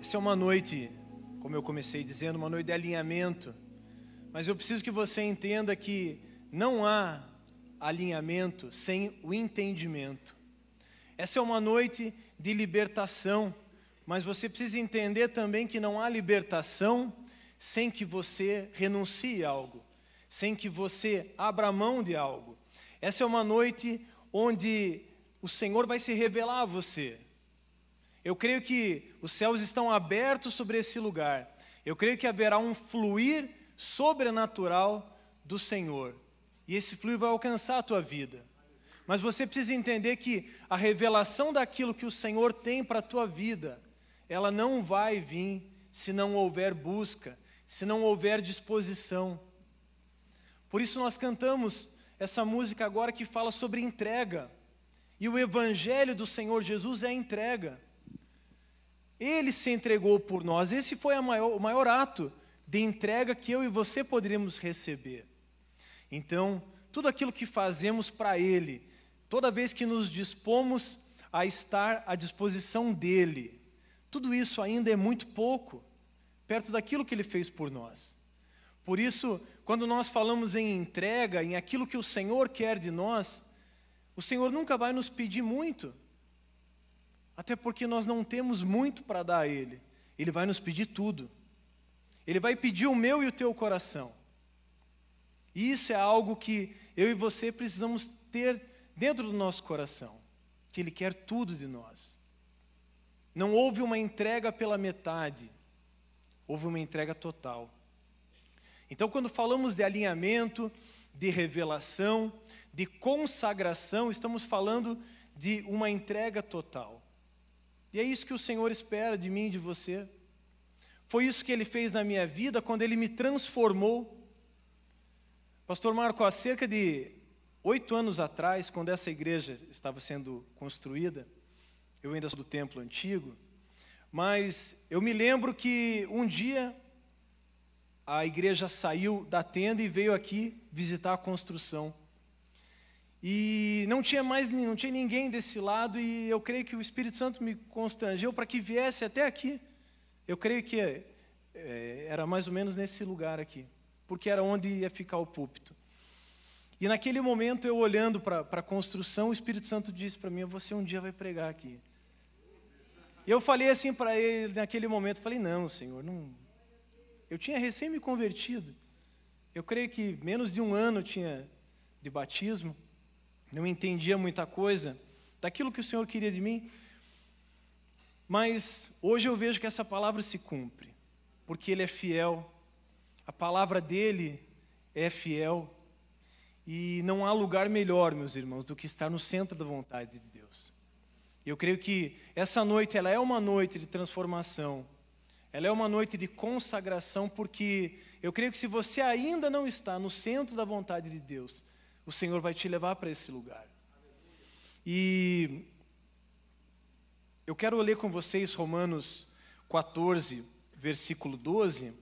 Essa é uma noite, como eu comecei dizendo, uma noite de alinhamento. Mas eu preciso que você entenda que não há alinhamento sem o entendimento. Essa é uma noite de libertação, mas você precisa entender também que não há libertação sem que você renuncie a algo, sem que você abra mão de algo. Essa é uma noite onde o Senhor vai se revelar a você. Eu creio que os céus estão abertos sobre esse lugar. Eu creio que haverá um fluir sobrenatural do Senhor. E esse fluir vai alcançar a tua vida. Mas você precisa entender que a revelação daquilo que o Senhor tem para a tua vida, ela não vai vir se não houver busca, se não houver disposição. Por isso nós cantamos essa música agora que fala sobre entrega. E o evangelho do Senhor Jesus é entrega. Ele se entregou por nós. Esse foi maior, o maior ato de entrega que eu e você poderíamos receber. Então, tudo aquilo que fazemos para Ele, toda vez que nos dispomos a estar à disposição dEle, tudo isso ainda é muito pouco, perto daquilo que Ele fez por nós. Por isso, quando nós falamos em entrega, em aquilo que o Senhor quer de nós, o Senhor nunca vai nos pedir muito, até porque nós não temos muito para dar a Ele. Ele vai nos pedir tudo. Ele vai pedir o meu e o teu coração. E isso é algo que eu e você precisamos ter dentro do nosso coração, que Ele quer tudo de nós. Não houve uma entrega pela metade, houve uma entrega total. Então, quando falamos de alinhamento, de revelação, de consagração, estamos falando de uma entrega total. E é isso que o Senhor espera de mim e de você. Foi isso que Ele fez na minha vida quando Ele me transformou. Pastor Marco, há cerca de oito anos atrás, quando essa igreja estava sendo construída, eu ainda sou do templo antigo, mas eu me lembro que um dia a igreja saiu da tenda e veio aqui visitar a construção. E não tinha mais não tinha ninguém desse lado e eu creio que o Espírito Santo me constrangeu para que viesse até aqui. Eu creio que é, era mais ou menos nesse lugar aqui, porque era onde ia ficar o púlpito. E naquele momento eu olhando para a construção, o Espírito Santo disse para mim: "Você um dia vai pregar aqui". E eu falei assim para ele naquele momento, falei: "Não, Senhor, não eu tinha recém me convertido. Eu creio que menos de um ano tinha de batismo não entendia muita coisa daquilo que o Senhor queria de mim. Mas hoje eu vejo que essa palavra se cumpre, porque Ele é fiel, a palavra dele é fiel, e não há lugar melhor, meus irmãos, do que estar no centro da vontade de Deus. Eu creio que essa noite ela é uma noite de transformação, ela é uma noite de consagração, porque eu creio que se você ainda não está no centro da vontade de Deus, o Senhor vai te levar para esse lugar. E eu quero ler com vocês Romanos 14, versículo 12,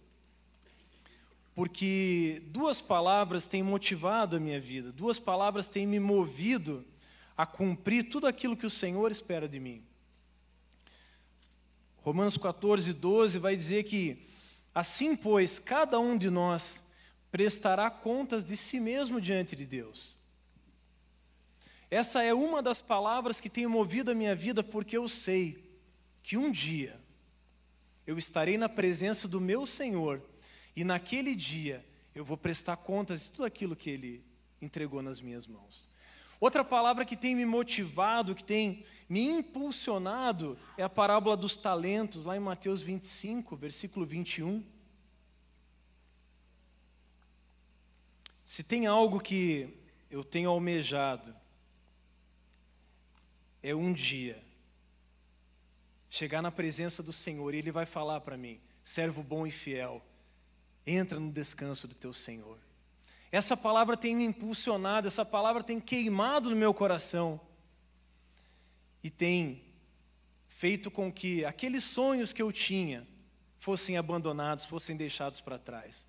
porque duas palavras têm motivado a minha vida, duas palavras têm me movido a cumprir tudo aquilo que o Senhor espera de mim. Romanos 14, 12 vai dizer que, assim, pois, cada um de nós prestará contas de si mesmo diante de Deus. Essa é uma das palavras que tem movido a minha vida, porque eu sei que um dia eu estarei na presença do meu Senhor e naquele dia eu vou prestar contas de tudo aquilo que Ele entregou nas minhas mãos. Outra palavra que tem me motivado, que tem me impulsionado, é a parábola dos talentos, lá em Mateus 25, versículo 21. Se tem algo que eu tenho almejado, é um dia chegar na presença do Senhor e Ele vai falar para mim: servo bom e fiel, entra no descanso do teu Senhor. Essa palavra tem me impulsionado, essa palavra tem queimado no meu coração e tem feito com que aqueles sonhos que eu tinha fossem abandonados, fossem deixados para trás.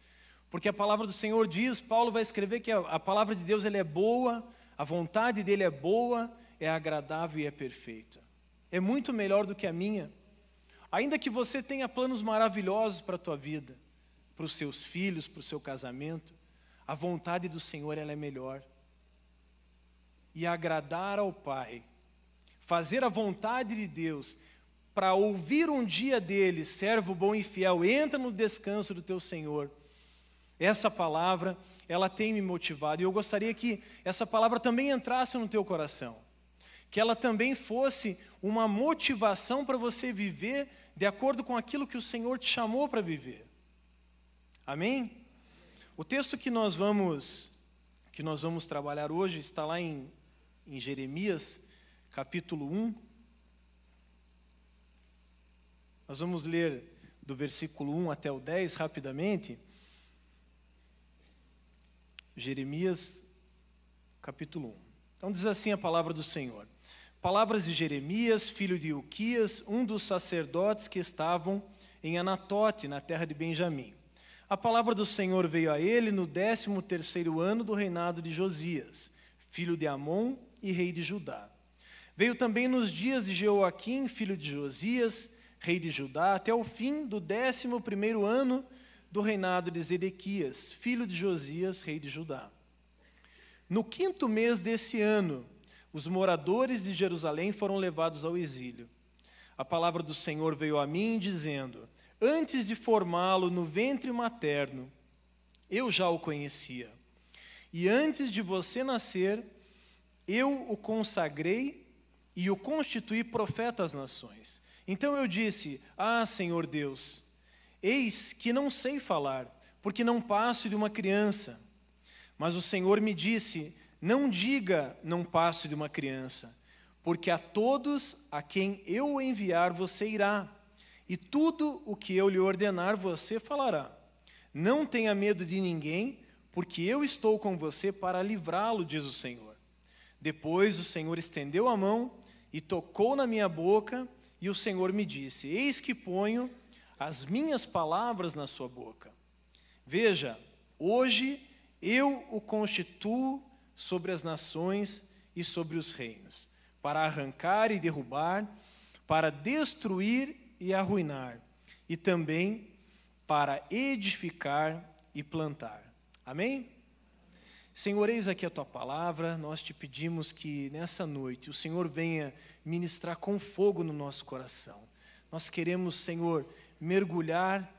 Porque a palavra do Senhor diz, Paulo vai escrever que a, a palavra de Deus ele é boa, a vontade dele é boa, é agradável e é perfeita. É muito melhor do que a minha. Ainda que você tenha planos maravilhosos para a tua vida, para os seus filhos, para o seu casamento, a vontade do Senhor ela é melhor. E agradar ao Pai, fazer a vontade de Deus, para ouvir um dia dele, servo bom e fiel, entra no descanso do teu Senhor. Essa palavra, ela tem me motivado, e eu gostaria que essa palavra também entrasse no teu coração, que ela também fosse uma motivação para você viver de acordo com aquilo que o Senhor te chamou para viver. Amém? O texto que nós vamos que nós vamos trabalhar hoje está lá em, em Jeremias, capítulo 1. Nós vamos ler do versículo 1 até o 10 rapidamente. Jeremias, capítulo 1. Então diz assim a palavra do Senhor. Palavras de Jeremias, filho de Uquias, um dos sacerdotes que estavam em Anatote, na terra de Benjamim. A palavra do Senhor veio a ele no décimo terceiro ano do reinado de Josias, filho de Amon e rei de Judá. Veio também nos dias de Jeoaquim, filho de Josias, rei de Judá, até o fim do décimo primeiro ano do reinado de Zedequias, filho de Josias, rei de Judá. No quinto mês desse ano, os moradores de Jerusalém foram levados ao exílio. A palavra do Senhor veio a mim dizendo: Antes de formá-lo no ventre materno, eu já o conhecia. E antes de você nascer, eu o consagrei e o constituí profeta às nações. Então eu disse: Ah, Senhor Deus, eis que não sei falar, porque não passo de uma criança. Mas o Senhor me disse: Não diga, não passo de uma criança, porque a todos a quem eu enviar você irá e tudo o que eu lhe ordenar você falará. Não tenha medo de ninguém, porque eu estou com você para livrá-lo, diz o Senhor. Depois o Senhor estendeu a mão e tocou na minha boca, e o Senhor me disse: Eis que ponho as minhas palavras na sua boca. Veja, hoje eu o constituo sobre as nações e sobre os reinos, para arrancar e derrubar, para destruir e arruinar, e também para edificar e plantar. Amém? Senhor, eis aqui a tua palavra, nós te pedimos que nessa noite o Senhor venha ministrar com fogo no nosso coração. Nós queremos, Senhor, mergulhar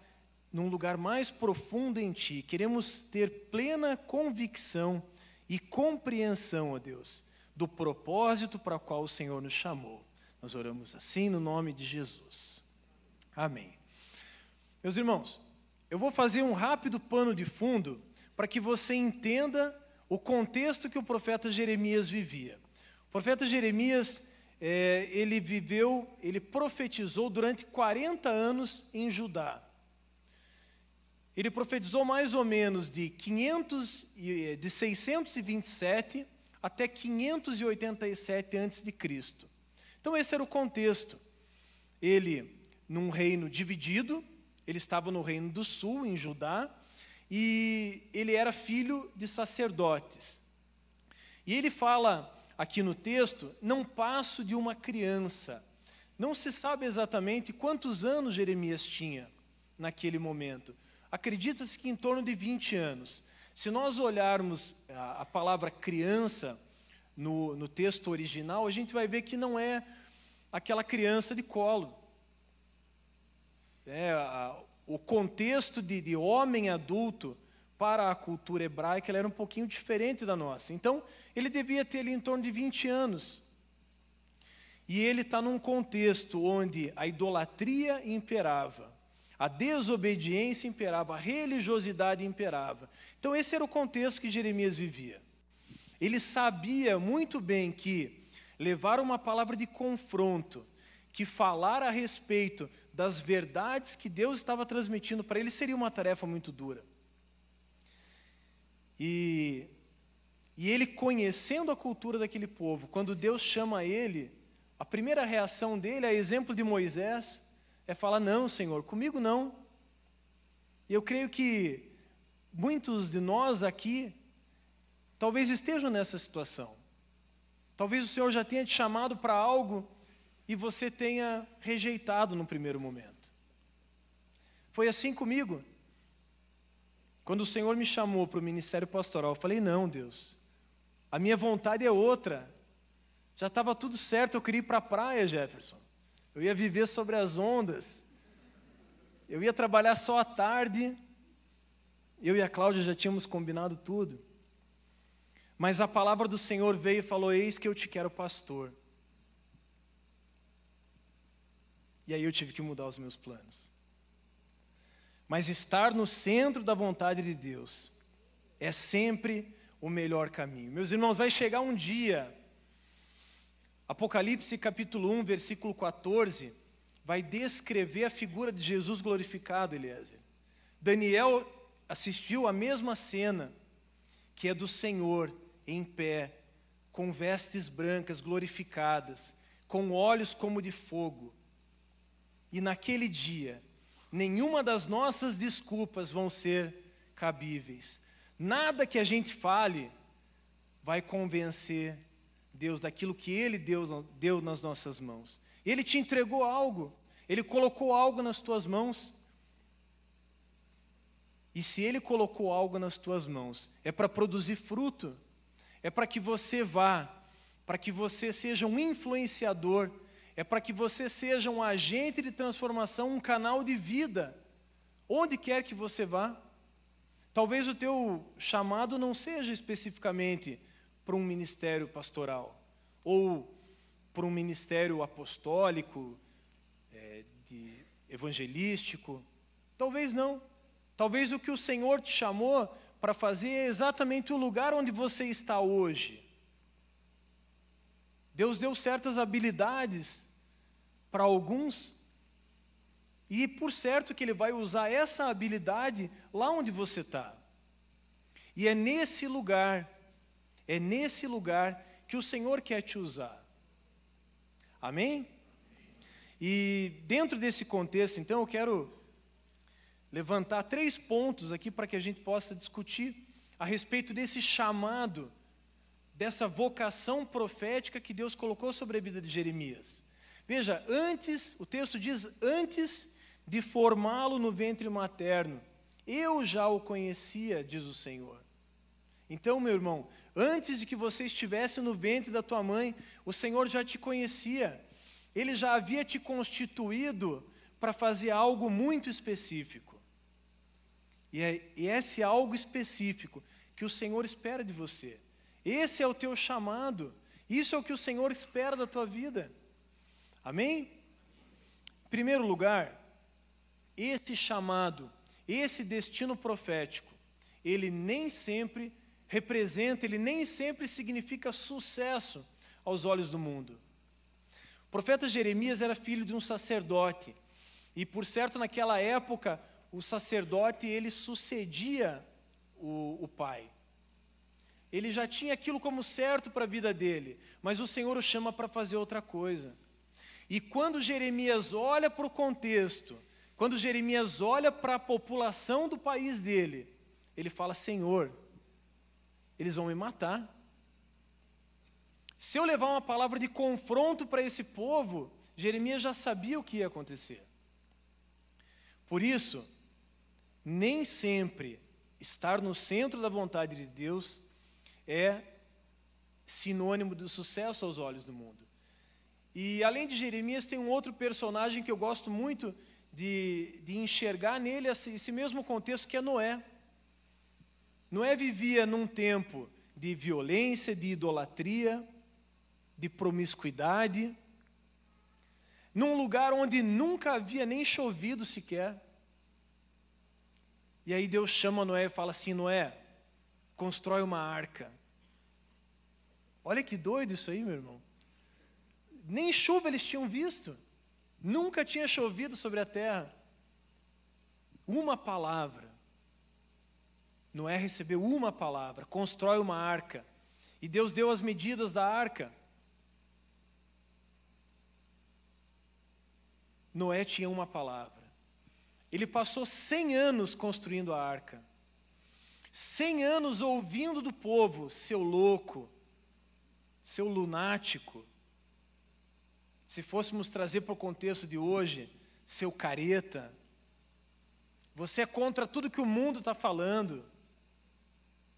num lugar mais profundo em Ti, queremos ter plena convicção e compreensão, ó Deus, do propósito para o qual o Senhor nos chamou. Nós oramos assim no nome de Jesus. Amém. Meus irmãos, eu vou fazer um rápido pano de fundo para que você entenda o contexto que o profeta Jeremias vivia. O profeta Jeremias, é, ele viveu, ele profetizou durante 40 anos em Judá. Ele profetizou mais ou menos de 500 de 627 até 587 antes de Cristo. Então esse era o contexto. Ele num reino dividido, ele estava no reino do sul, em Judá, e ele era filho de sacerdotes. E ele fala aqui no texto: não passo de uma criança. Não se sabe exatamente quantos anos Jeremias tinha naquele momento. Acredita-se que em torno de 20 anos. Se nós olharmos a, a palavra criança no, no texto original, a gente vai ver que não é aquela criança de colo é, a, o contexto de, de homem adulto para a cultura hebraica era um pouquinho diferente da nossa. Então, ele devia ter ali em torno de 20 anos. E ele está num contexto onde a idolatria imperava, a desobediência imperava, a religiosidade imperava. Então, esse era o contexto que Jeremias vivia. Ele sabia muito bem que levar uma palavra de confronto, que falar a respeito das verdades que Deus estava transmitindo para ele seria uma tarefa muito dura. E, e ele conhecendo a cultura daquele povo, quando Deus chama ele, a primeira reação dele, a exemplo de Moisés, é falar: Não, Senhor, comigo não. E eu creio que muitos de nós aqui talvez estejam nessa situação. Talvez o Senhor já tenha te chamado para algo e você tenha rejeitado no primeiro momento. Foi assim comigo. Quando o Senhor me chamou para o ministério pastoral, eu falei: não, Deus, a minha vontade é outra. Já estava tudo certo, eu queria ir para a praia, Jefferson. Eu ia viver sobre as ondas. Eu ia trabalhar só à tarde. Eu e a Cláudia já tínhamos combinado tudo. Mas a palavra do Senhor veio e falou: Eis que eu te quero pastor. E aí eu tive que mudar os meus planos. Mas estar no centro da vontade de Deus é sempre o melhor caminho. Meus irmãos, vai chegar um dia, Apocalipse capítulo 1, versículo 14, vai descrever a figura de Jesus glorificado, Eliezer. Daniel assistiu a mesma cena, que é do Senhor em pé, com vestes brancas glorificadas, com olhos como de fogo e naquele dia, nenhuma das nossas desculpas vão ser cabíveis. Nada que a gente fale vai convencer Deus daquilo que Ele deu, nas nossas mãos. Ele te entregou algo, Ele colocou algo nas tuas mãos. E se Ele colocou algo nas tuas mãos, é para produzir fruto, é para que você vá, para que você seja um influenciador é para que você seja um agente de transformação, um canal de vida, onde quer que você vá. Talvez o teu chamado não seja especificamente para um ministério pastoral, ou para um ministério apostólico, é, de evangelístico. Talvez não. Talvez o que o Senhor te chamou para fazer é exatamente o lugar onde você está hoje. Deus deu certas habilidades para alguns, e por certo que Ele vai usar essa habilidade lá onde você está. E é nesse lugar, é nesse lugar que o Senhor quer te usar. Amém? E dentro desse contexto, então, eu quero levantar três pontos aqui para que a gente possa discutir a respeito desse chamado, dessa vocação profética que Deus colocou sobre a vida de Jeremias. Veja, antes, o texto diz, antes de formá-lo no ventre materno, eu já o conhecia, diz o Senhor. Então, meu irmão, antes de que você estivesse no ventre da tua mãe, o Senhor já te conhecia. Ele já havia te constituído para fazer algo muito específico. E é esse algo específico que o Senhor espera de você. Esse é o teu chamado. Isso é o que o Senhor espera da tua vida. Amém? Em primeiro lugar, esse chamado, esse destino profético, ele nem sempre representa, ele nem sempre significa sucesso aos olhos do mundo. O profeta Jeremias era filho de um sacerdote, e por certo naquela época o sacerdote ele sucedia o, o pai. Ele já tinha aquilo como certo para a vida dele, mas o Senhor o chama para fazer outra coisa. E quando Jeremias olha para o contexto, quando Jeremias olha para a população do país dele, ele fala: Senhor, eles vão me matar. Se eu levar uma palavra de confronto para esse povo, Jeremias já sabia o que ia acontecer. Por isso, nem sempre estar no centro da vontade de Deus é sinônimo do sucesso aos olhos do mundo. E além de Jeremias, tem um outro personagem que eu gosto muito de, de enxergar nele esse, esse mesmo contexto, que é Noé. Noé vivia num tempo de violência, de idolatria, de promiscuidade, num lugar onde nunca havia nem chovido sequer. E aí Deus chama Noé e fala assim: Noé, constrói uma arca. Olha que doido isso aí, meu irmão. Nem chuva eles tinham visto. Nunca tinha chovido sobre a terra. Uma palavra. Noé recebeu uma palavra, constrói uma arca. E Deus deu as medidas da arca. Noé tinha uma palavra. Ele passou 100 anos construindo a arca. 100 anos ouvindo do povo, seu louco, seu lunático, se fôssemos trazer para o contexto de hoje, seu careta, você é contra tudo que o mundo está falando,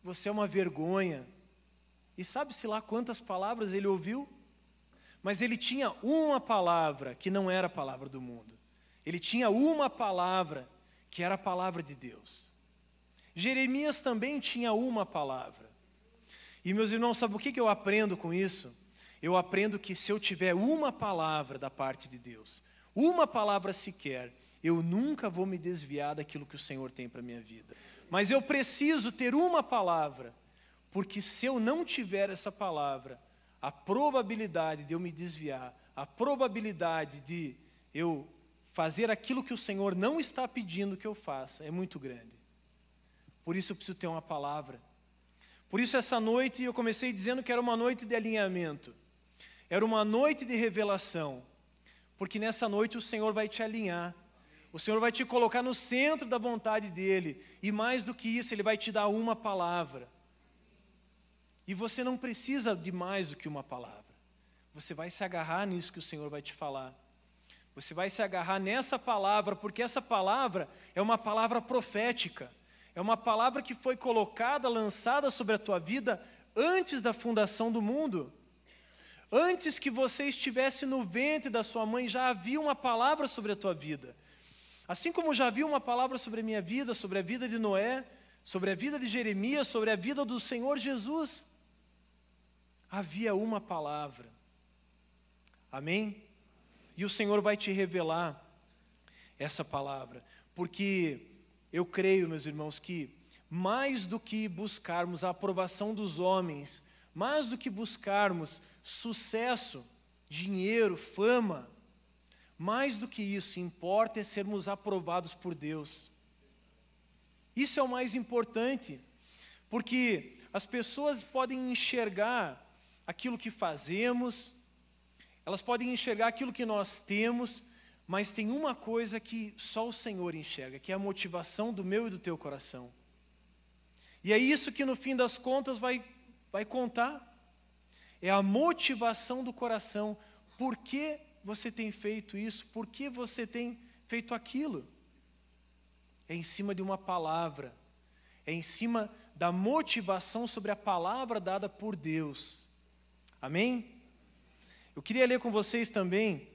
você é uma vergonha. E sabe-se lá quantas palavras ele ouviu? Mas ele tinha uma palavra que não era a palavra do mundo. Ele tinha uma palavra que era a palavra de Deus. Jeremias também tinha uma palavra. E meus irmãos, sabe o que eu aprendo com isso? Eu aprendo que se eu tiver uma palavra da parte de Deus, uma palavra sequer, eu nunca vou me desviar daquilo que o Senhor tem para a minha vida. Mas eu preciso ter uma palavra, porque se eu não tiver essa palavra, a probabilidade de eu me desviar, a probabilidade de eu fazer aquilo que o Senhor não está pedindo que eu faça é muito grande. Por isso eu preciso ter uma palavra. Por isso essa noite eu comecei dizendo que era uma noite de alinhamento. Era uma noite de revelação. Porque nessa noite o Senhor vai te alinhar. O Senhor vai te colocar no centro da vontade dele, e mais do que isso, ele vai te dar uma palavra. E você não precisa de mais do que uma palavra. Você vai se agarrar nisso que o Senhor vai te falar. Você vai se agarrar nessa palavra, porque essa palavra é uma palavra profética. É uma palavra que foi colocada, lançada sobre a tua vida antes da fundação do mundo. Antes que você estivesse no ventre da sua mãe, já havia uma palavra sobre a tua vida. Assim como já havia uma palavra sobre a minha vida, sobre a vida de Noé, sobre a vida de Jeremias, sobre a vida do Senhor Jesus havia uma palavra. Amém? E o Senhor vai te revelar essa palavra, porque eu creio, meus irmãos, que mais do que buscarmos a aprovação dos homens, mais do que buscarmos sucesso, dinheiro, fama, mais do que isso, importa é sermos aprovados por Deus. Isso é o mais importante, porque as pessoas podem enxergar aquilo que fazemos, elas podem enxergar aquilo que nós temos, mas tem uma coisa que só o Senhor enxerga, que é a motivação do meu e do teu coração. E é isso que no fim das contas vai, vai contar. É a motivação do coração. Por que você tem feito isso? Por que você tem feito aquilo? É em cima de uma palavra. É em cima da motivação sobre a palavra dada por Deus. Amém? Eu queria ler com vocês também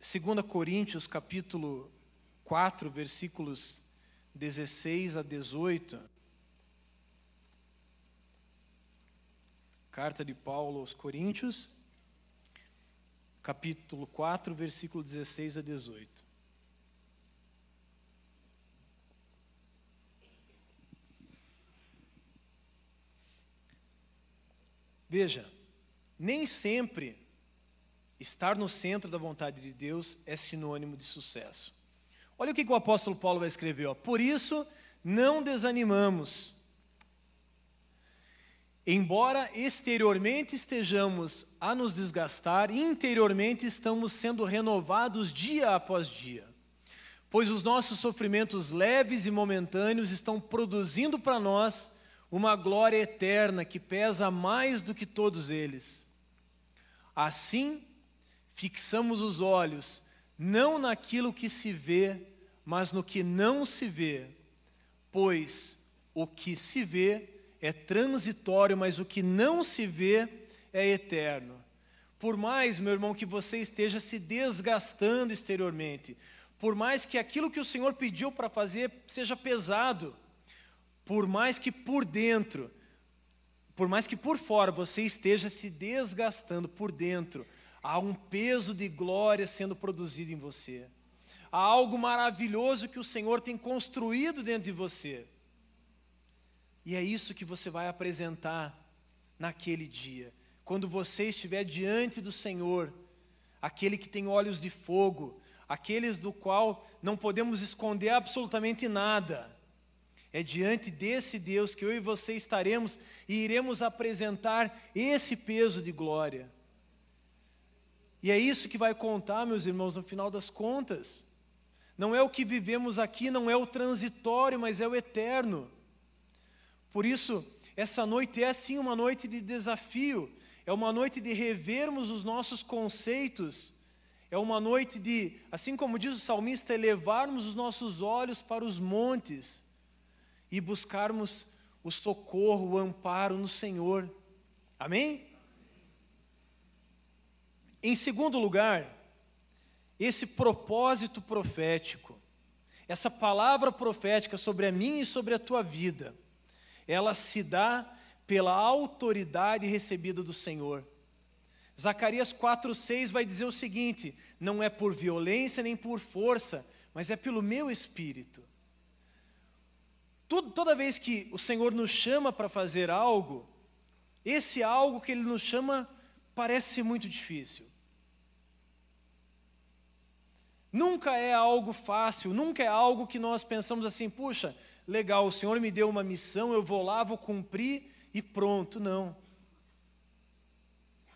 2 Coríntios capítulo 4, versículos 16 a 18. Carta de Paulo aos Coríntios, capítulo 4, versículo 16 a 18. Veja, nem sempre estar no centro da vontade de Deus é sinônimo de sucesso. Olha o que, o apóstolo Paulo vai escrever: ó. por isso não desanimamos. Embora exteriormente estejamos a nos desgastar, interiormente estamos sendo renovados dia após dia. Pois os nossos sofrimentos leves e momentâneos estão produzindo para nós uma glória eterna que pesa mais do que todos eles. Assim, fixamos os olhos não naquilo que se vê, mas no que não se vê, pois o que se vê é transitório, mas o que não se vê é eterno. Por mais, meu irmão, que você esteja se desgastando exteriormente, por mais que aquilo que o Senhor pediu para fazer seja pesado, por mais que por dentro, por mais que por fora você esteja se desgastando por dentro, há um peso de glória sendo produzido em você. Há algo maravilhoso que o Senhor tem construído dentro de você. E é isso que você vai apresentar naquele dia. Quando você estiver diante do Senhor, aquele que tem olhos de fogo, aqueles do qual não podemos esconder absolutamente nada é diante desse Deus que eu e você estaremos e iremos apresentar esse peso de glória. E é isso que vai contar, meus irmãos, no final das contas. Não é o que vivemos aqui, não é o transitório, mas é o eterno. Por isso, essa noite é sim uma noite de desafio, é uma noite de revermos os nossos conceitos, é uma noite de, assim como diz o salmista, elevarmos os nossos olhos para os montes e buscarmos o socorro, o amparo no Senhor. Amém? Em segundo lugar, esse propósito profético, essa palavra profética sobre a minha e sobre a tua vida, ela se dá pela autoridade recebida do Senhor. Zacarias 4,6 vai dizer o seguinte: não é por violência nem por força, mas é pelo meu espírito. Tudo, toda vez que o Senhor nos chama para fazer algo, esse algo que Ele nos chama parece muito difícil. Nunca é algo fácil, nunca é algo que nós pensamos assim, puxa, legal, o Senhor me deu uma missão, eu vou lá, vou cumprir e pronto. Não.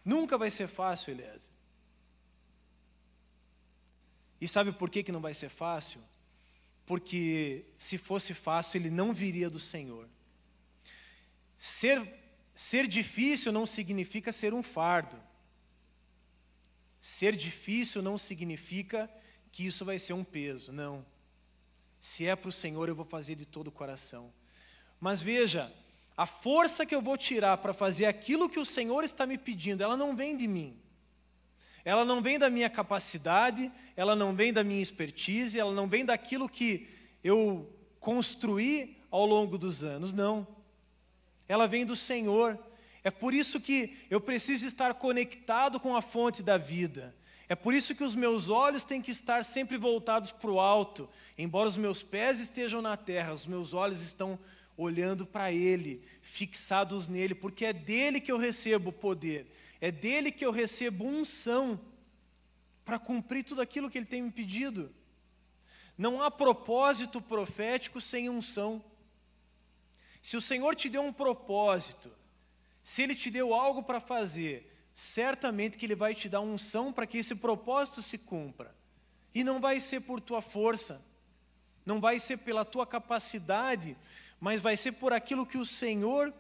Nunca vai ser fácil, Eliezer. E sabe por que, que não vai ser fácil? Porque se fosse fácil, ele não viria do Senhor. Ser, ser difícil não significa ser um fardo. Ser difícil não significa que isso vai ser um peso, não. Se é para o Senhor, eu vou fazer de todo o coração. Mas veja, a força que eu vou tirar para fazer aquilo que o Senhor está me pedindo, ela não vem de mim. Ela não vem da minha capacidade, ela não vem da minha expertise, ela não vem daquilo que eu construí ao longo dos anos, não. Ela vem do Senhor. É por isso que eu preciso estar conectado com a fonte da vida. É por isso que os meus olhos têm que estar sempre voltados para o alto. Embora os meus pés estejam na terra, os meus olhos estão olhando para Ele, fixados nele, porque é dele que eu recebo poder, é dele que eu recebo unção para cumprir tudo aquilo que Ele tem me pedido. Não há propósito profético sem unção. Se o Senhor te deu um propósito, se Ele te deu algo para fazer, certamente que Ele vai te dar unção para que esse propósito se cumpra. E não vai ser por tua força, não vai ser pela tua capacidade, mas vai ser por aquilo que o Senhor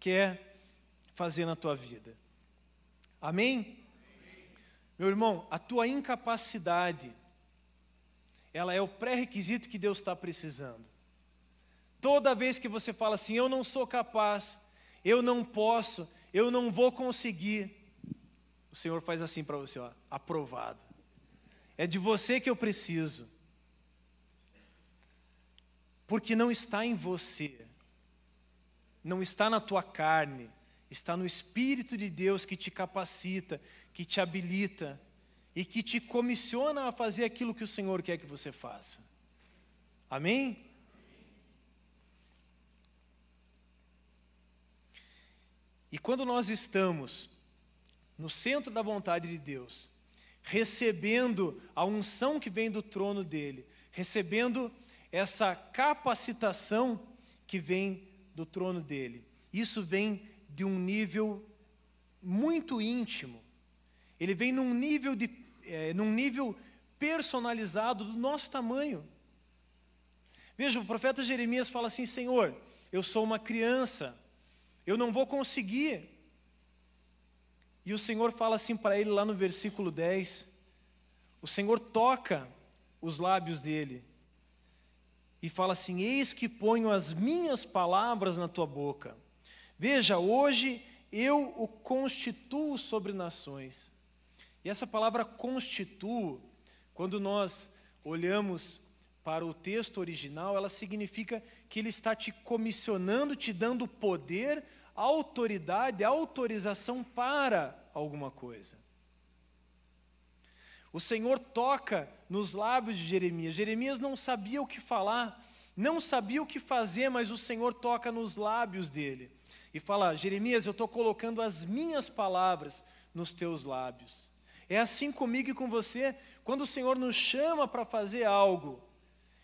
quer fazer na tua vida. Amém? Meu irmão, a tua incapacidade, ela é o pré-requisito que Deus está precisando. Toda vez que você fala assim, eu não sou capaz, eu não posso, eu não vou conseguir, o Senhor faz assim para você, ó, aprovado. É de você que eu preciso. Porque não está em você, não está na tua carne, está no Espírito de Deus que te capacita, que te habilita e que te comissiona a fazer aquilo que o Senhor quer que você faça. Amém? E quando nós estamos no centro da vontade de Deus, recebendo a unção que vem do trono dele, recebendo essa capacitação que vem do trono dele. Isso vem de um nível muito íntimo. Ele vem num nível, de, é, num nível personalizado do nosso tamanho. Veja, o profeta Jeremias fala assim: Senhor, eu sou uma criança, eu não vou conseguir e o Senhor fala assim para ele lá no versículo 10. O Senhor toca os lábios dele e fala assim: Eis que ponho as minhas palavras na tua boca. Veja, hoje eu o constituo sobre nações. E essa palavra constituo, quando nós olhamos para o texto original, ela significa que ele está te comissionando, te dando poder autoridade, autorização para alguma coisa. O Senhor toca nos lábios de Jeremias. Jeremias não sabia o que falar, não sabia o que fazer, mas o Senhor toca nos lábios dele e fala: Jeremias, eu estou colocando as minhas palavras nos teus lábios. É assim comigo e com você, quando o Senhor nos chama para fazer algo,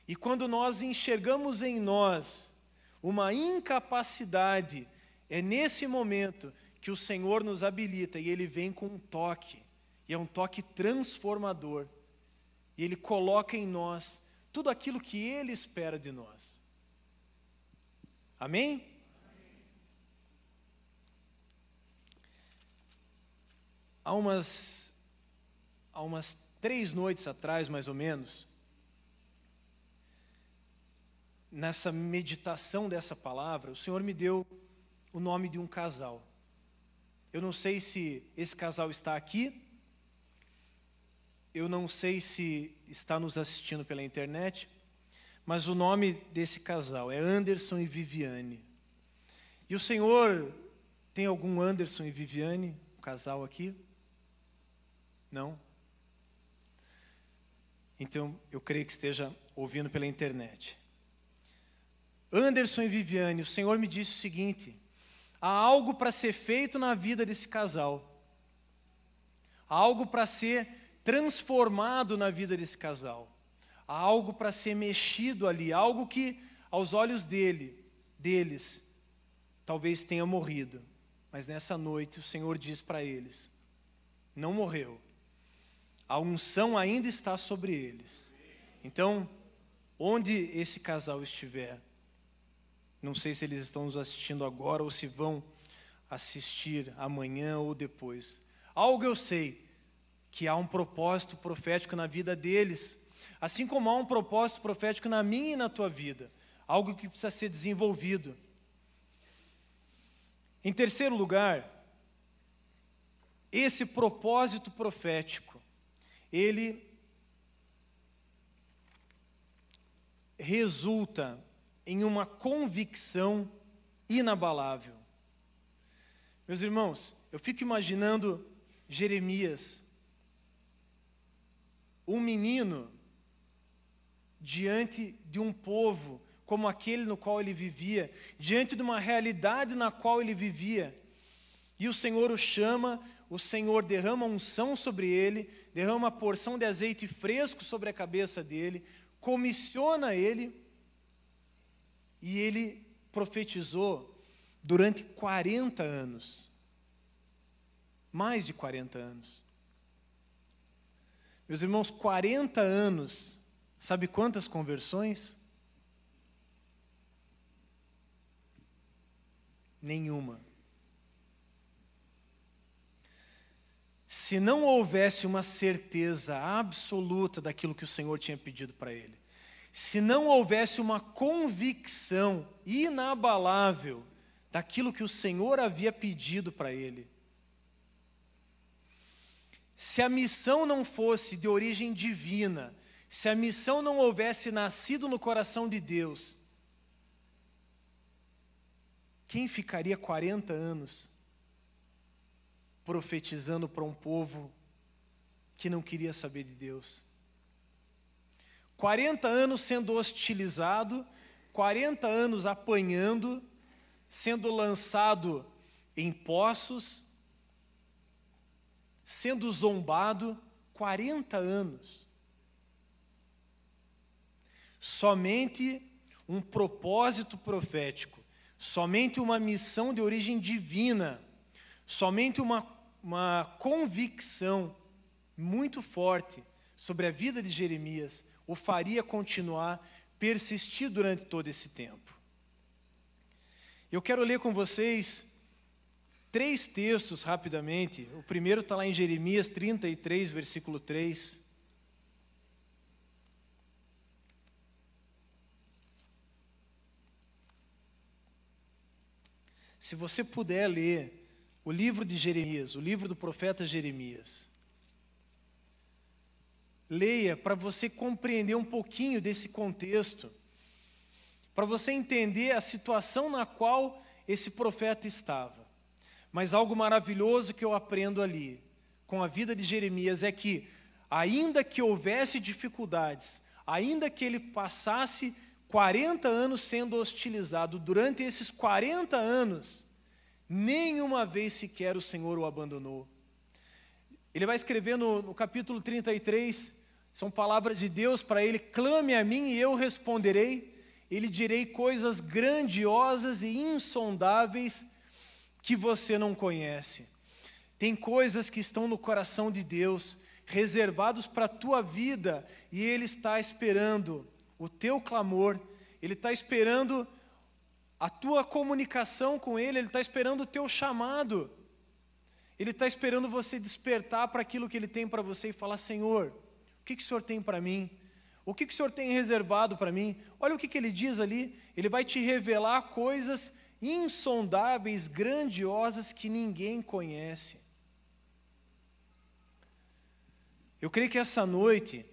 e quando nós enxergamos em nós uma incapacidade é nesse momento que o Senhor nos habilita e ele vem com um toque, e é um toque transformador, e ele coloca em nós tudo aquilo que ele espera de nós. Amém? há umas, há umas três noites atrás, mais ou menos, nessa meditação dessa palavra, o Senhor me deu o nome de um casal. Eu não sei se esse casal está aqui, eu não sei se está nos assistindo pela internet, mas o nome desse casal é Anderson e Viviane. E o Senhor tem algum Anderson e Viviane, um casal aqui? Não? Então, eu creio que esteja ouvindo pela internet. Anderson e Viviane, o Senhor me disse o seguinte: há algo para ser feito na vida desse casal, há algo para ser transformado na vida desse casal, há algo para ser mexido ali, algo que aos olhos dele, deles, talvez tenha morrido, mas nessa noite o Senhor diz para eles: não morreu, a unção ainda está sobre eles. Então, onde esse casal estiver, não sei se eles estão nos assistindo agora ou se vão assistir amanhã ou depois. Algo eu sei, que há um propósito profético na vida deles, assim como há um propósito profético na minha e na tua vida, algo que precisa ser desenvolvido. Em terceiro lugar, esse propósito profético ele resulta em uma convicção inabalável. Meus irmãos, eu fico imaginando Jeremias, um menino diante de um povo como aquele no qual ele vivia, diante de uma realidade na qual ele vivia, e o Senhor o chama o Senhor derrama unção sobre ele, derrama porção de azeite fresco sobre a cabeça dele, comissiona ele, e ele profetizou durante 40 anos. Mais de 40 anos. Meus irmãos, 40 anos, sabe quantas conversões? Nenhuma. se não houvesse uma certeza absoluta daquilo que o Senhor tinha pedido para ele, se não houvesse uma convicção inabalável daquilo que o Senhor havia pedido para ele, se a missão não fosse de origem divina, se a missão não houvesse nascido no coração de Deus, quem ficaria 40 anos profetizando para um povo que não queria saber de Deus. 40 anos sendo hostilizado, 40 anos apanhando, sendo lançado em poços, sendo zombado, 40 anos. Somente um propósito profético, somente uma missão de origem divina, somente uma uma convicção muito forte sobre a vida de Jeremias o faria continuar, persistir durante todo esse tempo. Eu quero ler com vocês três textos rapidamente. O primeiro está lá em Jeremias 33, versículo 3. Se você puder ler o livro de Jeremias, o livro do profeta Jeremias. Leia para você compreender um pouquinho desse contexto, para você entender a situação na qual esse profeta estava. Mas algo maravilhoso que eu aprendo ali, com a vida de Jeremias, é que, ainda que houvesse dificuldades, ainda que ele passasse 40 anos sendo hostilizado, durante esses 40 anos, Nenhuma vez sequer o Senhor o abandonou. Ele vai escrever no, no capítulo 33, são palavras de Deus para ele: clame a mim e eu responderei, e lhe direi coisas grandiosas e insondáveis que você não conhece. Tem coisas que estão no coração de Deus, reservados para a tua vida, e Ele está esperando o teu clamor, Ele está esperando a tua comunicação com Ele, Ele está esperando o teu chamado. Ele está esperando você despertar para aquilo que Ele tem para você e falar: Senhor, o que, que o Senhor tem para mim? O que, que o Senhor tem reservado para mim? Olha o que, que ele diz ali. Ele vai te revelar coisas insondáveis, grandiosas que ninguém conhece. Eu creio que essa noite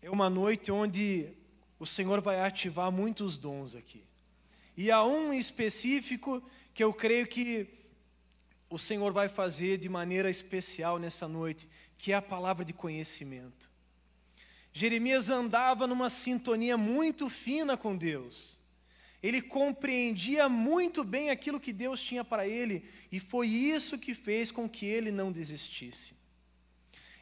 é uma noite onde o Senhor vai ativar muitos dons aqui. E há um específico que eu creio que o Senhor vai fazer de maneira especial nessa noite, que é a palavra de conhecimento. Jeremias andava numa sintonia muito fina com Deus. Ele compreendia muito bem aquilo que Deus tinha para ele, e foi isso que fez com que ele não desistisse.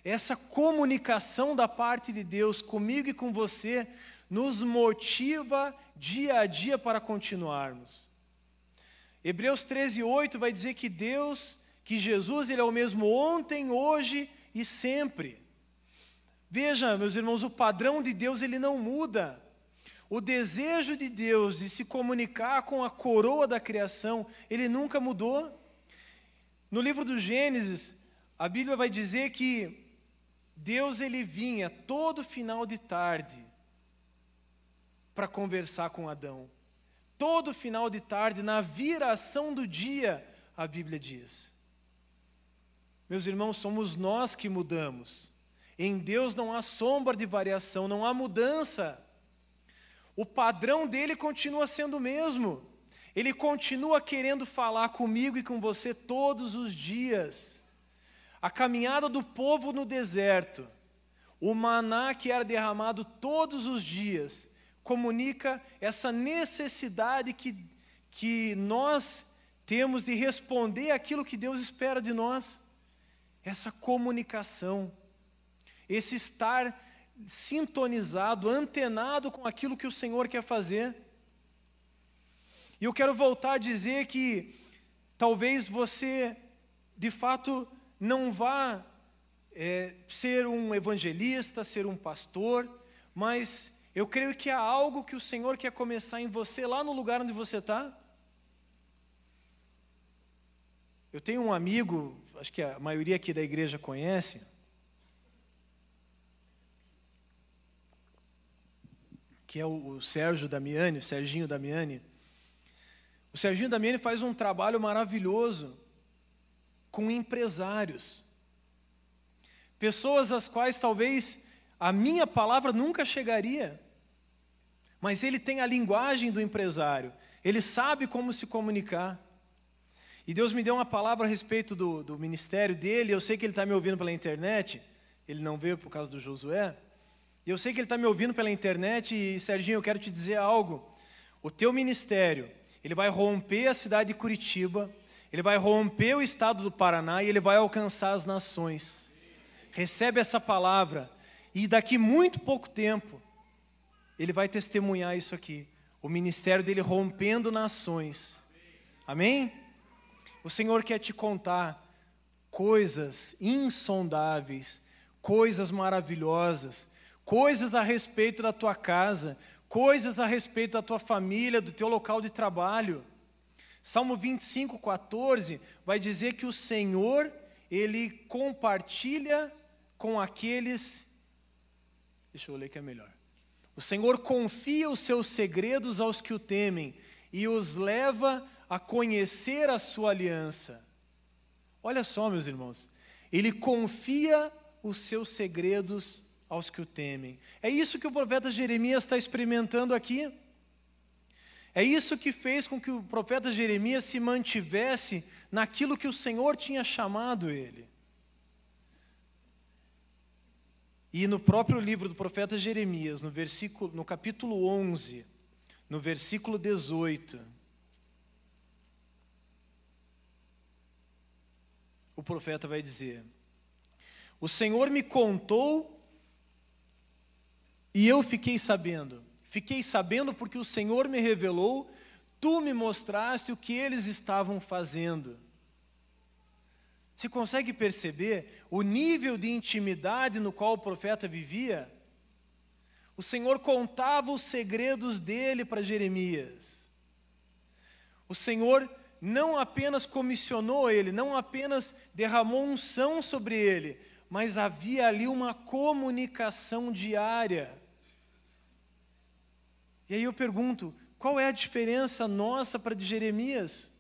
Essa comunicação da parte de Deus comigo e com você nos motiva dia a dia para continuarmos. Hebreus 13, 8 vai dizer que Deus, que Jesus, Ele é o mesmo ontem, hoje e sempre. Veja, meus irmãos, o padrão de Deus ele não muda. O desejo de Deus de se comunicar com a coroa da criação, ele nunca mudou. No livro do Gênesis, a Bíblia vai dizer que Deus ele vinha todo final de tarde para conversar com Adão todo final de tarde, na viração do dia, a Bíblia diz. Meus irmãos, somos nós que mudamos. Em Deus não há sombra de variação, não há mudança. O padrão dele continua sendo o mesmo. Ele continua querendo falar comigo e com você todos os dias. A caminhada do povo no deserto, o maná que era derramado todos os dias, comunica essa necessidade que, que nós temos de responder aquilo que Deus espera de nós. Essa comunicação, esse estar sintonizado, antenado com aquilo que o Senhor quer fazer. E eu quero voltar a dizer que talvez você, de fato, não vá é, ser um evangelista, ser um pastor, mas eu creio que há algo que o Senhor quer começar em você lá no lugar onde você está. Eu tenho um amigo, acho que a maioria aqui da igreja conhece, que é o, Sérgio Damiani, o Serginho Damiani. O Serginho Damiani faz um trabalho maravilhoso com empresários. Pessoas às quais talvez a minha palavra nunca chegaria mas ele tem a linguagem do empresário, ele sabe como se comunicar. E Deus me deu uma palavra a respeito do, do ministério dele, eu sei que ele está me ouvindo pela internet, ele não veio por causa do Josué, e eu sei que ele está me ouvindo pela internet, e Serginho, eu quero te dizer algo, o teu ministério, ele vai romper a cidade de Curitiba, ele vai romper o estado do Paraná e ele vai alcançar as nações. Recebe essa palavra, e daqui muito pouco tempo, ele vai testemunhar isso aqui. O ministério dele rompendo nações. Amém? O Senhor quer te contar coisas insondáveis, coisas maravilhosas, coisas a respeito da tua casa, coisas a respeito da tua família, do teu local de trabalho. Salmo 25, 14 vai dizer que o Senhor, ele compartilha com aqueles. Deixa eu ler que é melhor. O Senhor confia os seus segredos aos que o temem e os leva a conhecer a sua aliança. Olha só, meus irmãos, ele confia os seus segredos aos que o temem. É isso que o profeta Jeremias está experimentando aqui. É isso que fez com que o profeta Jeremias se mantivesse naquilo que o Senhor tinha chamado ele. E no próprio livro do profeta Jeremias, no, versículo, no capítulo 11, no versículo 18, o profeta vai dizer: O Senhor me contou e eu fiquei sabendo. Fiquei sabendo porque o Senhor me revelou, tu me mostraste o que eles estavam fazendo. Você consegue perceber o nível de intimidade no qual o profeta vivia? O Senhor contava os segredos dele para Jeremias. O Senhor não apenas comissionou ele, não apenas derramou unção sobre ele, mas havia ali uma comunicação diária. E aí eu pergunto: qual é a diferença nossa para de Jeremias?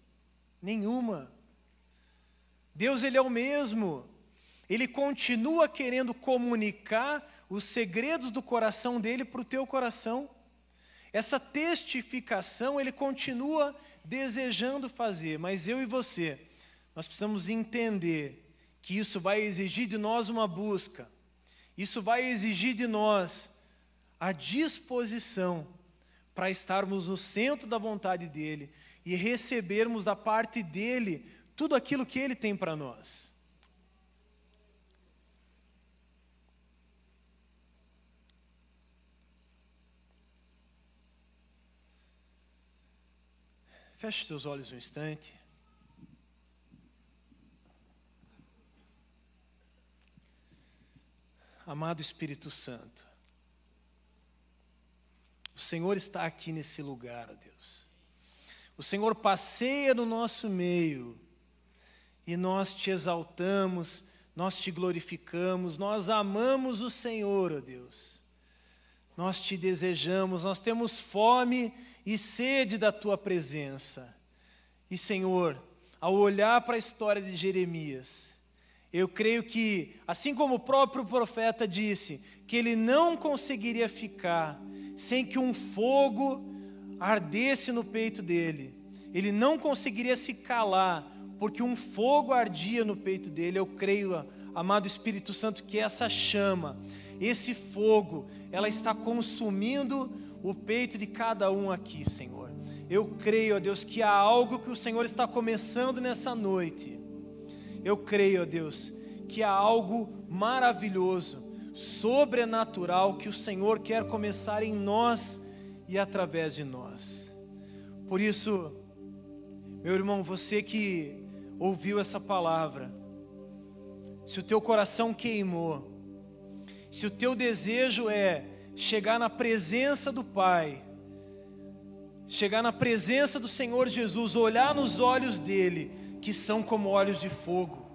Nenhuma. Deus ele é o mesmo. Ele continua querendo comunicar os segredos do coração dele para o teu coração. Essa testificação ele continua desejando fazer, mas eu e você, nós precisamos entender que isso vai exigir de nós uma busca, isso vai exigir de nós a disposição para estarmos no centro da vontade dEle e recebermos da parte dEle tudo aquilo que Ele tem para nós. Feche seus olhos um instante. Amado Espírito Santo, o Senhor está aqui nesse lugar, Deus. O Senhor passeia no nosso meio e nós te exaltamos, nós te glorificamos, nós amamos o Senhor, ó Deus. Nós te desejamos, nós temos fome e sede da tua presença. E Senhor, ao olhar para a história de Jeremias, eu creio que, assim como o próprio profeta disse, que ele não conseguiria ficar sem que um fogo ardesse no peito dele, ele não conseguiria se calar, porque um fogo ardia no peito dele. Eu creio, amado Espírito Santo, que essa chama, esse fogo, ela está consumindo o peito de cada um aqui, Senhor. Eu creio, ó Deus, que há algo que o Senhor está começando nessa noite. Eu creio, ó Deus, que há algo maravilhoso, sobrenatural que o Senhor quer começar em nós e através de nós. Por isso, meu irmão, você que ouviu essa palavra, se o teu coração queimou, se o teu desejo é chegar na presença do Pai, chegar na presença do Senhor Jesus, olhar nos olhos dele, que são como olhos de fogo.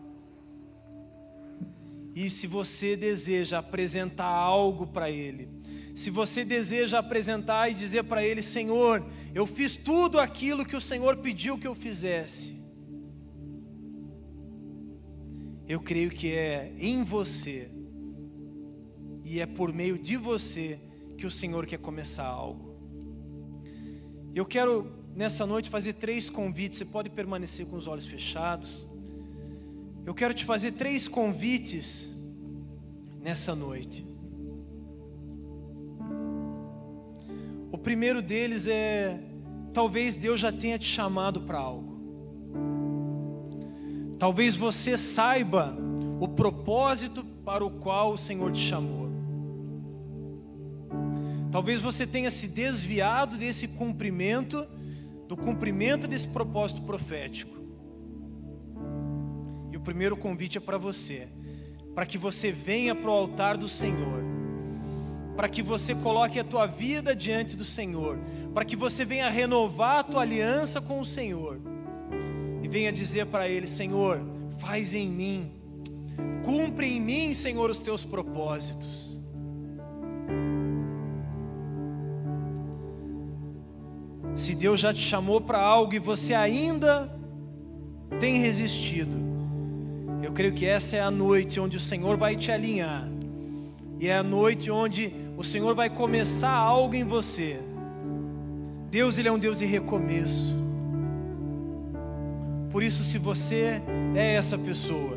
E se você deseja apresentar algo para Ele, se você deseja apresentar e dizer para Ele: Senhor, eu fiz tudo aquilo que o Senhor pediu que eu fizesse, eu creio que é em você e é por meio de você que o Senhor quer começar algo. Eu quero nessa noite fazer três convites. Você pode permanecer com os olhos fechados. Eu quero te fazer três convites nessa noite. O primeiro deles é: talvez Deus já tenha te chamado para algo. Talvez você saiba o propósito para o qual o Senhor te chamou. Talvez você tenha se desviado desse cumprimento, do cumprimento desse propósito profético. E o primeiro convite é para você, para que você venha para o altar do Senhor, para que você coloque a tua vida diante do Senhor, para que você venha renovar a tua aliança com o Senhor venha dizer para Ele: Senhor, faz em mim, cumpre em mim, Senhor, os teus propósitos. Se Deus já te chamou para algo e você ainda tem resistido, eu creio que essa é a noite onde o Senhor vai te alinhar, e é a noite onde o Senhor vai começar algo em você. Deus, Ele é um Deus de recomeço. Por isso, se você é essa pessoa,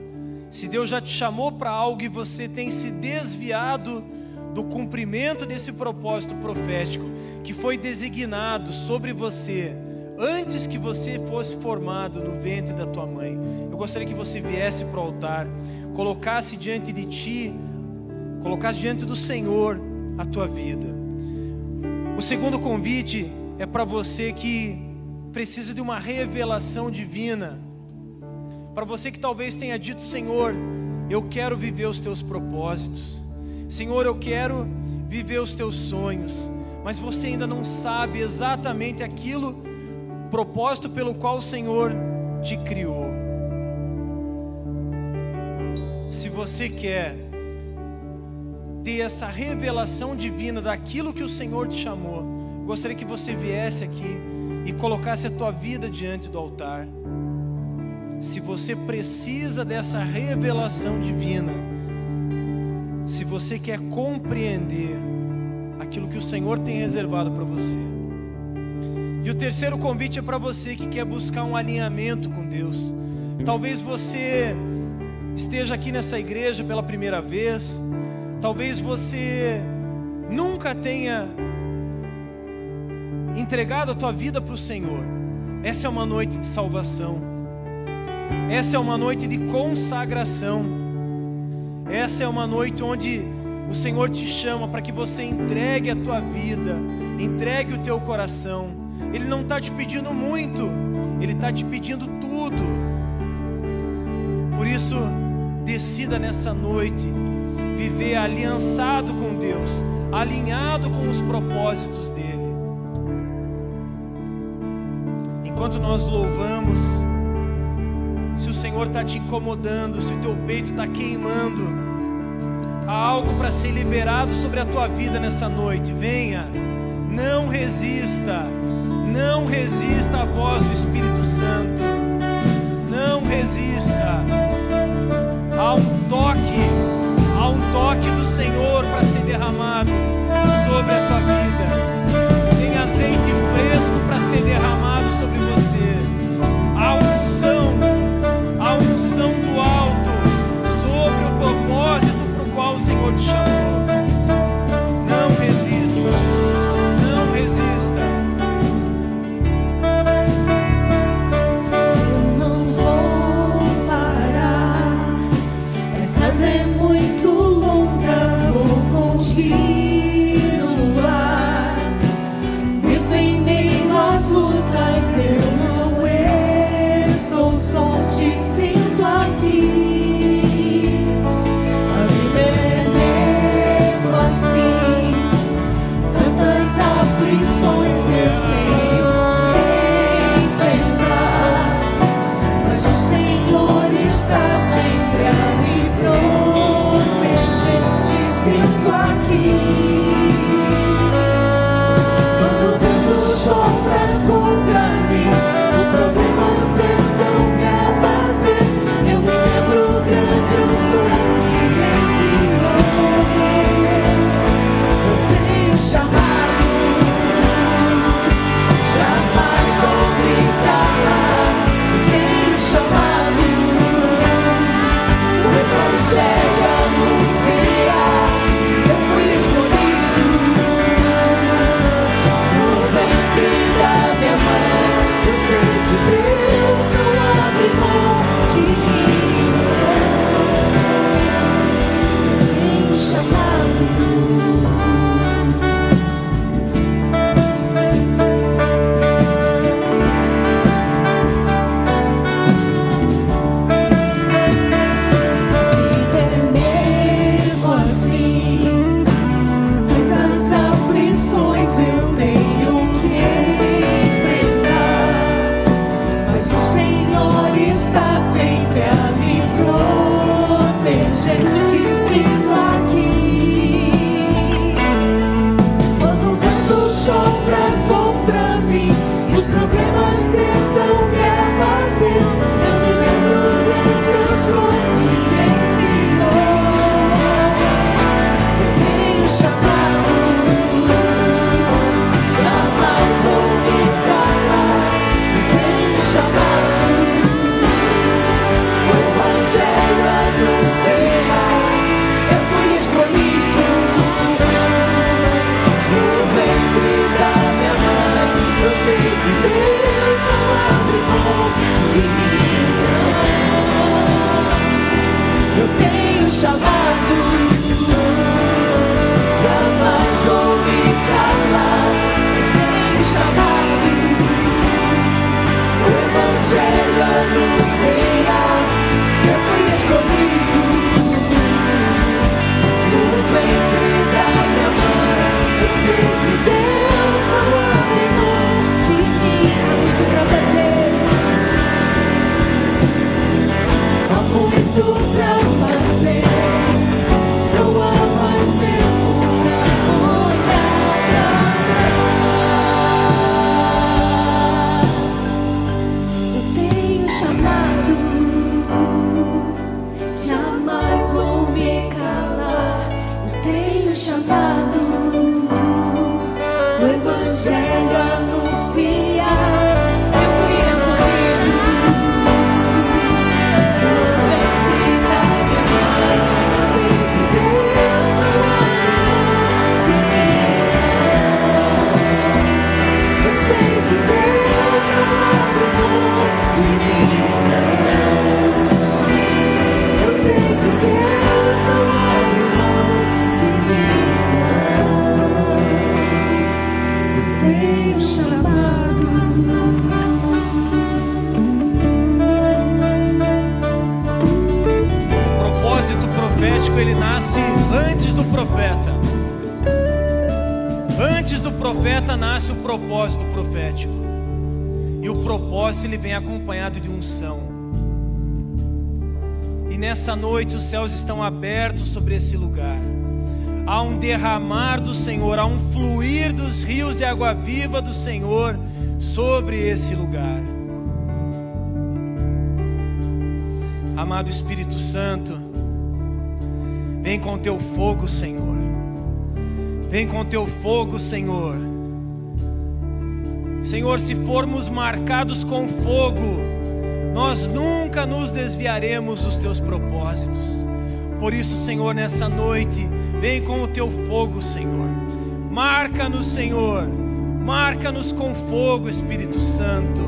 se Deus já te chamou para algo e você tem se desviado do cumprimento desse propósito profético, que foi designado sobre você antes que você fosse formado no ventre da tua mãe. Eu gostaria que você viesse para o altar, colocasse diante de ti, colocasse diante do Senhor a tua vida. O segundo convite é para você que precisa de uma revelação divina. Para você que talvez tenha dito, Senhor, eu quero viver os teus propósitos. Senhor, eu quero viver os teus sonhos mas você ainda não sabe exatamente aquilo propósito pelo qual o Senhor te criou. Se você quer ter essa revelação divina daquilo que o Senhor te chamou, gostaria que você viesse aqui e colocasse a tua vida diante do altar. Se você precisa dessa revelação divina, se você quer compreender aquilo que o Senhor tem reservado para você. E o terceiro convite é para você que quer buscar um alinhamento com Deus. Talvez você esteja aqui nessa igreja pela primeira vez, Talvez você nunca tenha entregado a tua vida para o Senhor. Essa é uma noite de salvação. Essa é uma noite de consagração. Essa é uma noite onde o Senhor te chama para que você entregue a tua vida, entregue o teu coração. Ele não está te pedindo muito, Ele está te pedindo tudo. Por isso, decida nessa noite viver aliançado com Deus, alinhado com os propósitos dEle. Enquanto nós louvamos, se o Senhor está te incomodando, se o teu peito está queimando, há algo para ser liberado sobre a tua vida nessa noite, venha, não resista, não resista à voz do Espírito Santo, não resista, há um toque há um toque do Senhor para ser derramado sobre a tua vida. Tem azeite fresco para ser derramado sobre você. Há unção, há unção do alto sobre o propósito para o qual o Senhor te chamou. Nessa noite os céus estão abertos sobre esse lugar. Há um derramar do Senhor, há um fluir dos rios de água viva do Senhor sobre esse lugar. Amado Espírito Santo, vem com teu fogo, Senhor. Vem com teu fogo, Senhor. Senhor, se formos marcados com fogo, nós nunca nos desviaremos dos teus propósitos. Por isso, Senhor, nessa noite, vem com o teu fogo, Senhor. Marca-nos, Senhor. Marca-nos com fogo, Espírito Santo.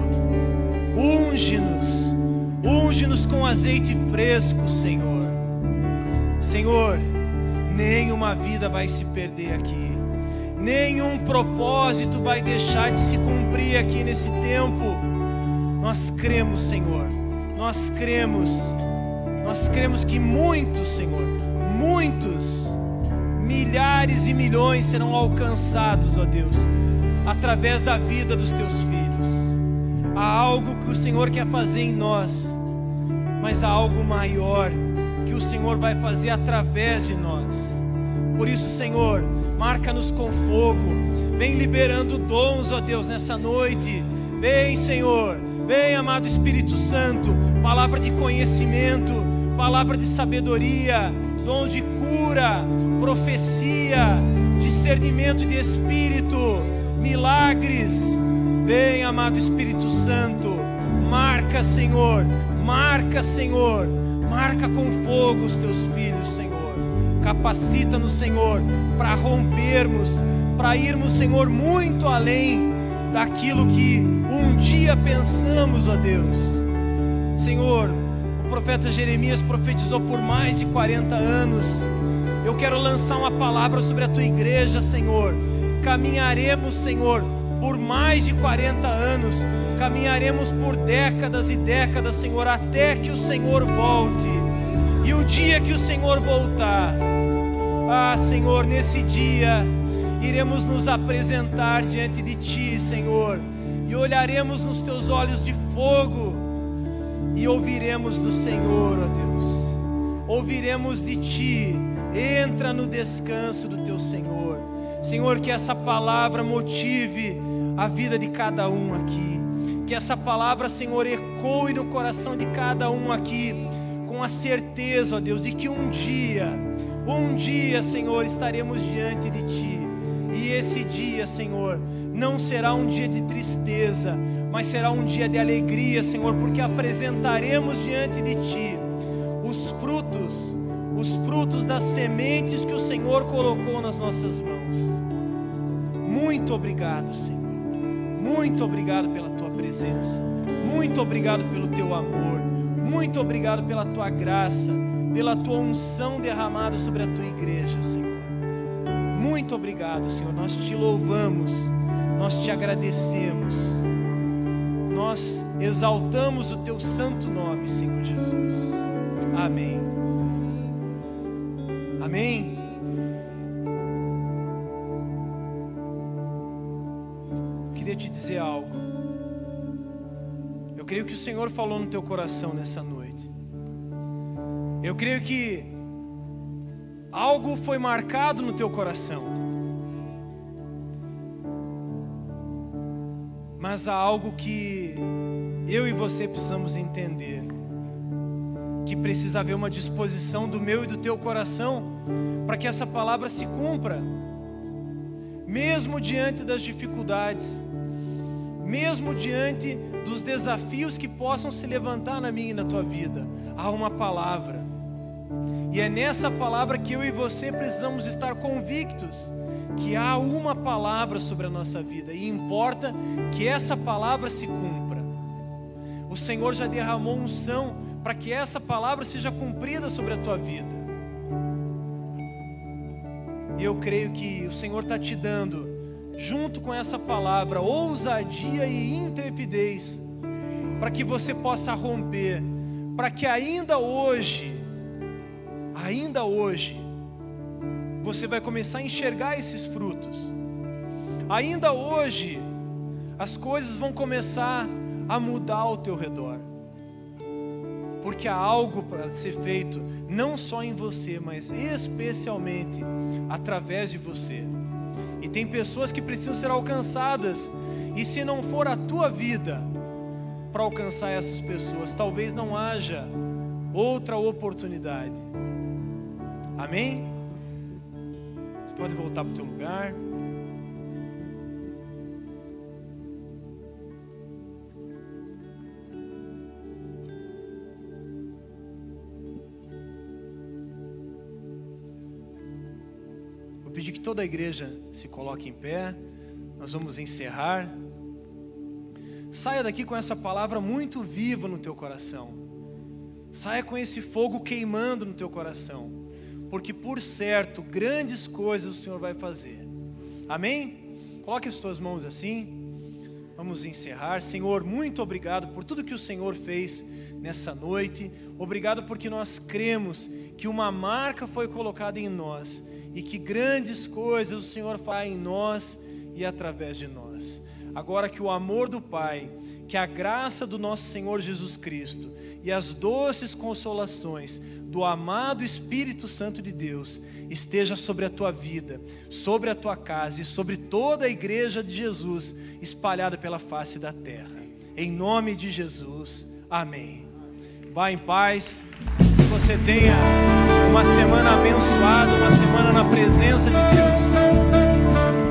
Unge-nos. Unge-nos com azeite fresco, Senhor. Senhor, nenhuma vida vai se perder aqui. Nenhum propósito vai deixar de se cumprir aqui nesse tempo. Nós cremos, Senhor. Nós cremos. Nós cremos que muitos, Senhor, muitos, milhares e milhões serão alcançados, ó Deus, através da vida dos teus filhos. Há algo que o Senhor quer fazer em nós, mas há algo maior que o Senhor vai fazer através de nós. Por isso, Senhor, marca-nos com fogo. Vem liberando dons, ó Deus, nessa noite. Vem, Senhor. Vem, amado Espírito Santo. Palavra de conhecimento, palavra de sabedoria, dons de cura, profecia, discernimento de espírito, milagres. Vem, amado Espírito Santo. Marca, Senhor. Marca, Senhor. Marca com fogo os teus filhos, Senhor. Capacita-nos, Senhor, para rompermos, para irmos, Senhor, muito além daquilo que um dia pensamos, ó Deus. Senhor, o profeta Jeremias profetizou por mais de 40 anos. Eu quero lançar uma palavra sobre a tua igreja, Senhor. Caminharemos, Senhor, por mais de 40 anos, caminharemos por décadas e décadas, Senhor, até que o Senhor volte. E o dia que o Senhor voltar, ah, Senhor, nesse dia iremos nos apresentar diante de Ti, Senhor, e olharemos nos Teus olhos de fogo e ouviremos do Senhor, ó Deus. Ouviremos de Ti. Entra no descanso do Teu Senhor. Senhor, que essa palavra motive a vida de cada um aqui. Que essa palavra, Senhor, ecoe no coração de cada um aqui, com a certeza, ó Deus, de que um dia, um dia, Senhor, estaremos diante de Ti. E esse dia, Senhor, não será um dia de tristeza, mas será um dia de alegria, Senhor, porque apresentaremos diante de Ti os frutos, os frutos das sementes que o Senhor colocou nas nossas mãos. Muito obrigado, Senhor. Muito obrigado pela tua presença. Muito obrigado pelo teu amor. Muito obrigado pela tua graça, pela tua unção derramada sobre a tua igreja, Senhor. Muito obrigado, Senhor. Nós te louvamos, nós te agradecemos, nós exaltamos o teu santo nome, Senhor Jesus. Amém. Amém. Eu queria te dizer algo. Eu creio que o Senhor falou no teu coração nessa noite. Eu creio que algo foi marcado no teu coração. Mas há algo que eu e você precisamos entender. Que precisa haver uma disposição do meu e do teu coração para que essa palavra se cumpra. mesmo diante das dificuldades, mesmo diante dos desafios que possam se levantar na minha e na tua vida, há uma palavra. E é nessa palavra que eu e você precisamos estar convictos que há uma palavra sobre a nossa vida e importa que essa palavra se cumpra. O Senhor já derramou unção para que essa palavra seja cumprida sobre a tua vida. E eu creio que o Senhor está te dando, junto com essa palavra, ousadia e intrepidez, para que você possa romper, para que ainda hoje, ainda hoje, você vai começar a enxergar esses frutos. Ainda hoje, as coisas vão começar a mudar ao teu redor porque há algo para ser feito, não só em você, mas especialmente através de você. E tem pessoas que precisam ser alcançadas, e se não for a tua vida para alcançar essas pessoas, talvez não haja outra oportunidade. Amém? Você pode voltar para o teu lugar. pedir que toda a igreja se coloque em pé. Nós vamos encerrar. Saia daqui com essa palavra muito viva no teu coração. Saia com esse fogo queimando no teu coração. Porque por certo, grandes coisas o Senhor vai fazer. Amém? Coloque as tuas mãos assim. Vamos encerrar. Senhor, muito obrigado por tudo que o Senhor fez nessa noite. Obrigado porque nós cremos que uma marca foi colocada em nós e que grandes coisas o Senhor faz em nós e através de nós. Agora que o amor do Pai, que a graça do nosso Senhor Jesus Cristo e as doces consolações do amado Espírito Santo de Deus esteja sobre a tua vida, sobre a tua casa e sobre toda a igreja de Jesus espalhada pela face da terra. Em nome de Jesus. Amém. Vá em paz. Que você tenha uma semana abençoada, uma semana na presença de Deus.